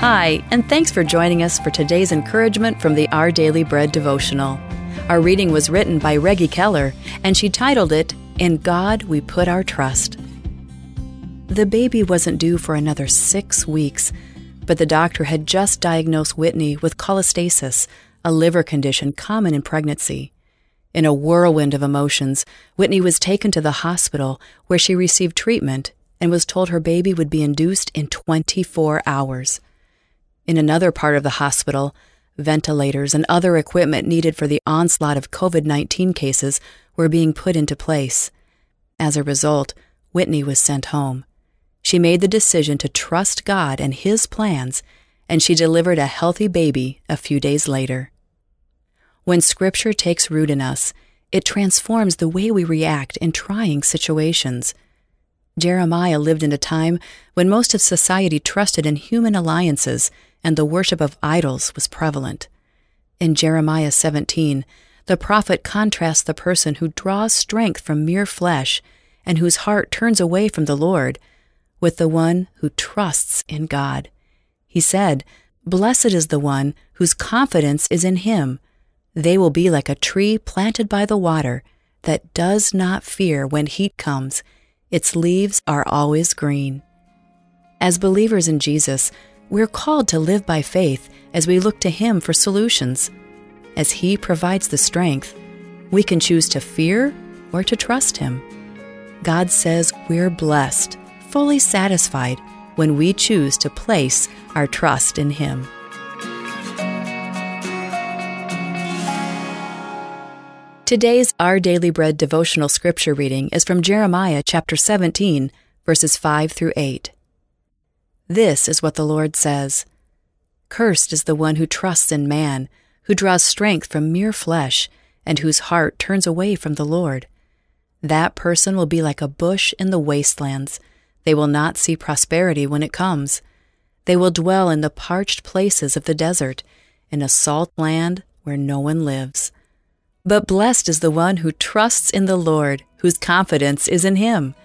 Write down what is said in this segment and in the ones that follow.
Hi, and thanks for joining us for today's encouragement from the Our Daily Bread devotional. Our reading was written by Reggie Keller, and she titled it, In God We Put Our Trust. The baby wasn't due for another six weeks, but the doctor had just diagnosed Whitney with cholestasis, a liver condition common in pregnancy. In a whirlwind of emotions, Whitney was taken to the hospital where she received treatment and was told her baby would be induced in 24 hours. In another part of the hospital, ventilators and other equipment needed for the onslaught of COVID 19 cases were being put into place. As a result, Whitney was sent home. She made the decision to trust God and His plans, and she delivered a healthy baby a few days later. When Scripture takes root in us, it transforms the way we react in trying situations. Jeremiah lived in a time when most of society trusted in human alliances and the worship of idols was prevalent. In Jeremiah 17, the prophet contrasts the person who draws strength from mere flesh and whose heart turns away from the Lord with the one who trusts in God. He said, Blessed is the one whose confidence is in him. They will be like a tree planted by the water that does not fear when heat comes its leaves are always green. As believers in Jesus, we're called to live by faith as we look to Him for solutions. As He provides the strength, we can choose to fear or to trust Him. God says we're blessed, fully satisfied, when we choose to place our trust in Him. Today's Our Daily Bread devotional scripture reading is from Jeremiah chapter 17, verses 5 through 8. This is what the Lord says Cursed is the one who trusts in man, who draws strength from mere flesh, and whose heart turns away from the Lord. That person will be like a bush in the wastelands. They will not see prosperity when it comes. They will dwell in the parched places of the desert, in a salt land where no one lives. But blessed is the one who trusts in the Lord, whose confidence is in him.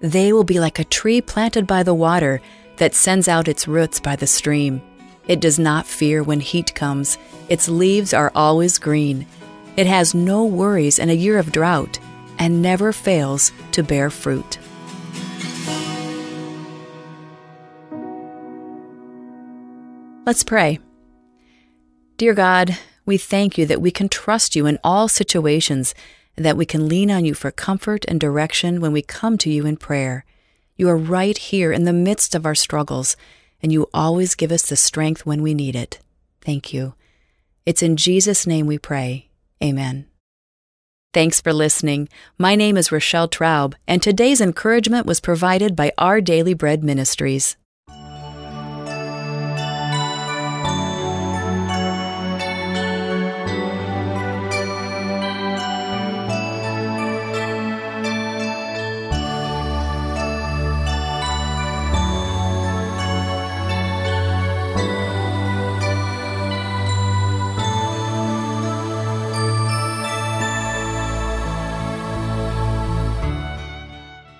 They will be like a tree planted by the water that sends out its roots by the stream. It does not fear when heat comes, its leaves are always green. It has no worries in a year of drought and never fails to bear fruit. Let's pray. Dear God, we thank you that we can trust you in all situations, that we can lean on you for comfort and direction when we come to you in prayer. You are right here in the midst of our struggles, and you always give us the strength when we need it. Thank you. It's in Jesus' name we pray. Amen. Thanks for listening. My name is Rochelle Traub, and today's encouragement was provided by Our Daily Bread Ministries.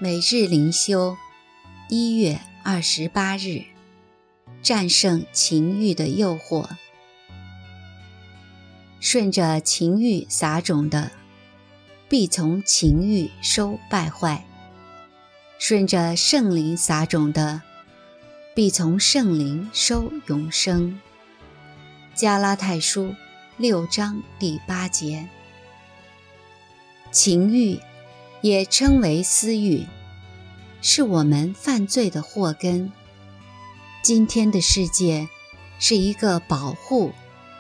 每日灵修，一月二十八日，战胜情欲的诱惑。顺着情欲撒种的，必从情欲收败坏；顺着圣灵撒种的，必从圣灵收永生。加拉太书六章第八节，情欲。也称为私欲，是我们犯罪的祸根。今天的世界是一个保护、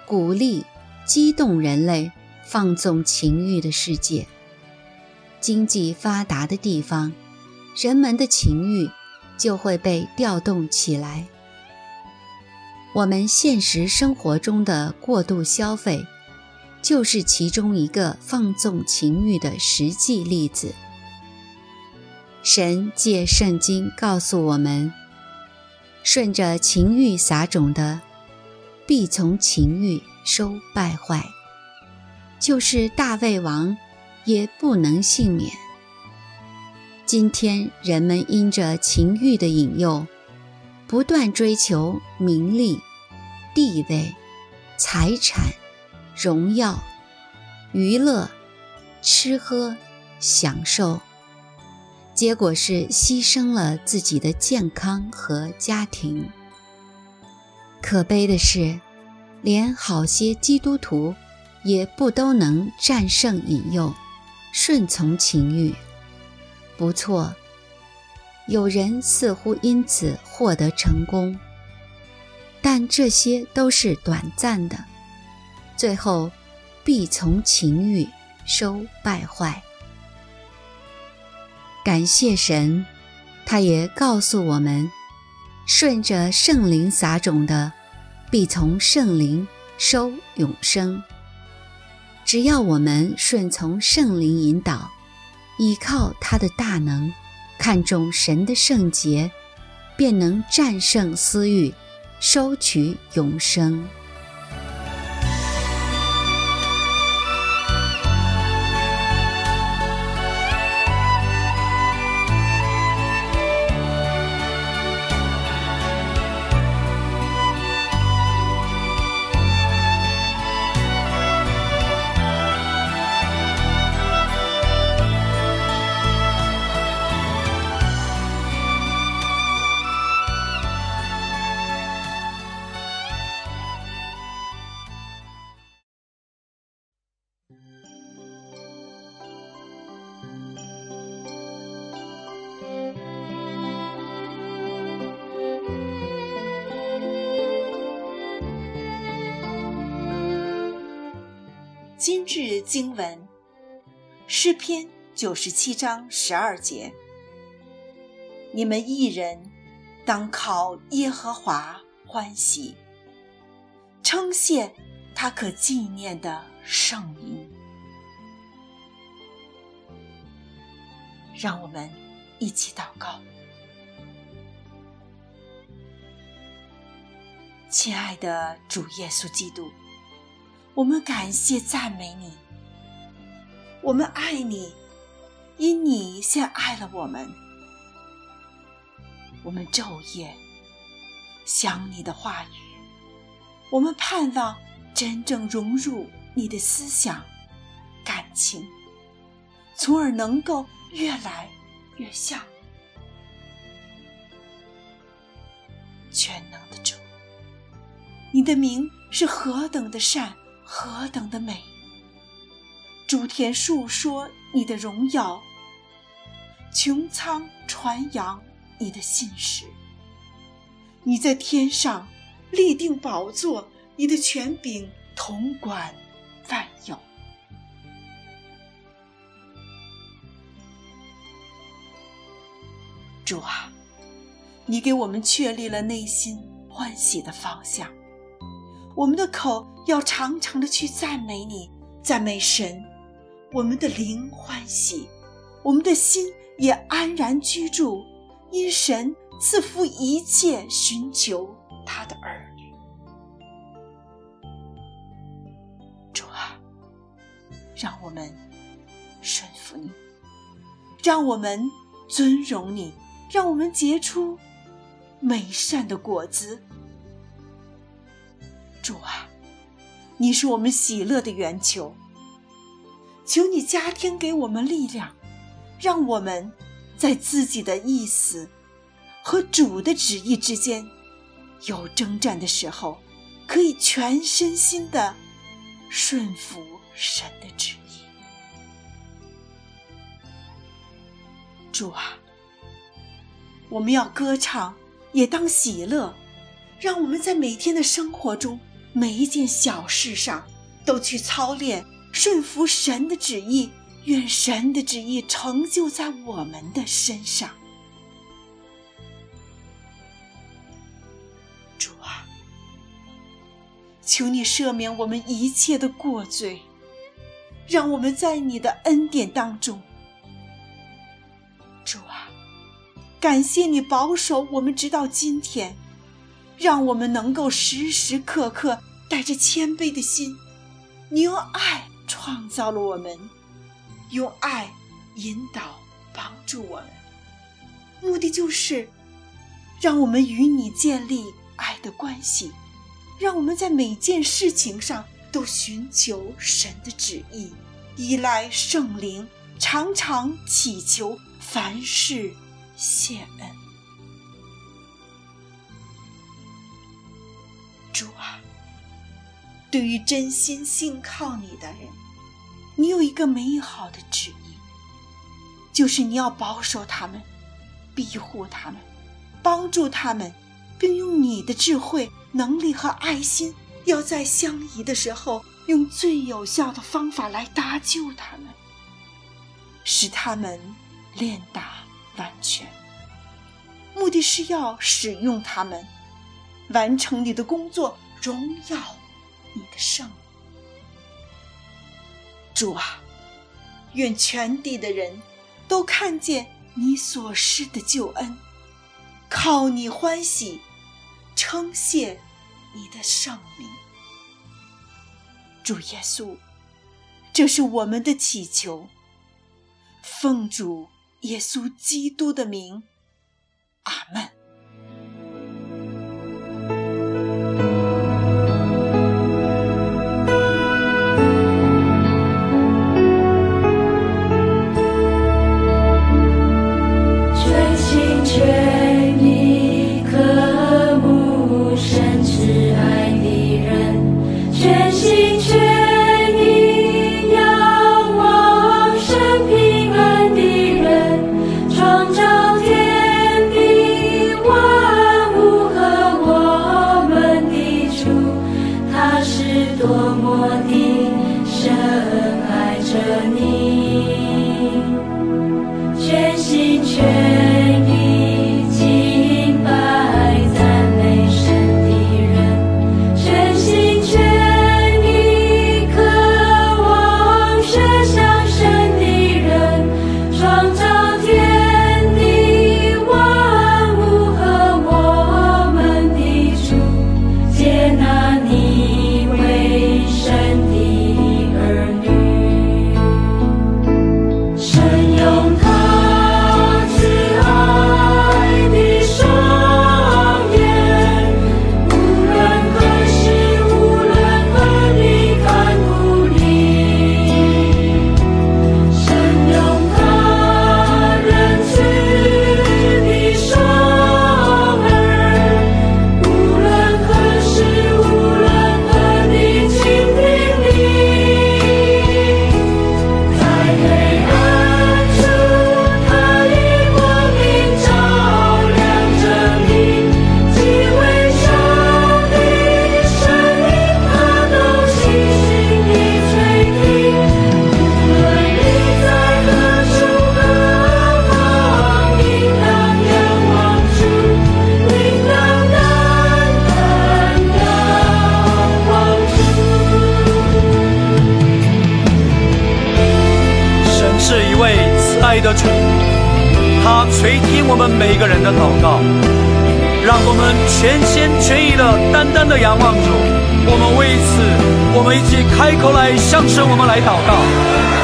鼓励、激动人类放纵情欲的世界。经济发达的地方，人们的情欲就会被调动起来。我们现实生活中的过度消费。就是其中一个放纵情欲的实际例子。神借圣经告诉我们：顺着情欲撒种的，必从情欲收败坏。就是大卫王也不能幸免。今天人们因着情欲的引诱，不断追求名利、地位、财产、荣耀、娱乐、吃喝、享受，结果是牺牲了自己的健康和家庭。可悲的是，连好些基督徒也不都能战胜引诱，顺从情欲。不错。有人似乎因此获得成功，但这些都是短暂的，最后必从情欲收败坏。感谢神，他也告诉我们：顺着圣灵撒种的，必从圣灵收永生。只要我们顺从圣灵引导，依靠他的大能。看重神的圣洁，便能战胜私欲，收取永生。今日经文，诗篇九十七章十二节：你们一人当靠耶和华欢喜，称谢他可纪念的圣名。让我们一起祷告，亲爱的主耶稣基督。我们感谢赞美你，我们爱你，因你先爱了我们。我们昼夜想你的话语，我们盼望真正融入你的思想、感情，从而能够越来越像全能的主。你的名是何等的善！何等的美！诸天述说你的荣耀，穹苍传扬你的信实。你在天上立定宝座，你的权柄统管万有。主啊，你给我们确立了内心欢喜的方向。我们的口要常常的去赞美你，赞美神，我们的灵欢喜，我们的心也安然居住，因神赐福一切寻求他的儿女。主啊，让我们顺服你，让我们尊荣你，让我们结出美善的果子。主啊，你是我们喜乐的源球。求你加添给我们力量，让我们在自己的意思和主的旨意之间有征战的时候，可以全身心的顺服神的旨意。主啊，我们要歌唱，也当喜乐，让我们在每天的生活中。每一件小事上，都去操练顺服神的旨意，愿神的旨意成就在我们的身上。主啊，求你赦免我们一切的过罪，让我们在你的恩典当中。主啊，感谢你保守我们直到今天。让我们能够时时刻刻带着谦卑的心，你用爱创造了我们，用爱引导帮助我们，目的就是让我们与你建立爱的关系，让我们在每件事情上都寻求神的旨意，依赖圣灵，常常祈求，凡事谢恩。主啊，对于真心信靠你的人，你有一个美好的旨意，就是你要保守他们，庇护他们。帮助他们，并用你的智慧、能力和爱心，要在相宜的时候，用最有效的方法来搭救他们，使他们练达完全。目的是要使用他们，完成你的工作，荣耀你的圣主啊，愿全地的人都看见你所施的救恩。靠你欢喜，称谢你的圣名，主耶稣，这是我们的祈求。奉主耶稣基督的名，阿门。的主，他垂听我们每个人的祷告，让我们全心全意的、单单的仰望主。我们为此，我们一起开口来向神，我们来祷告。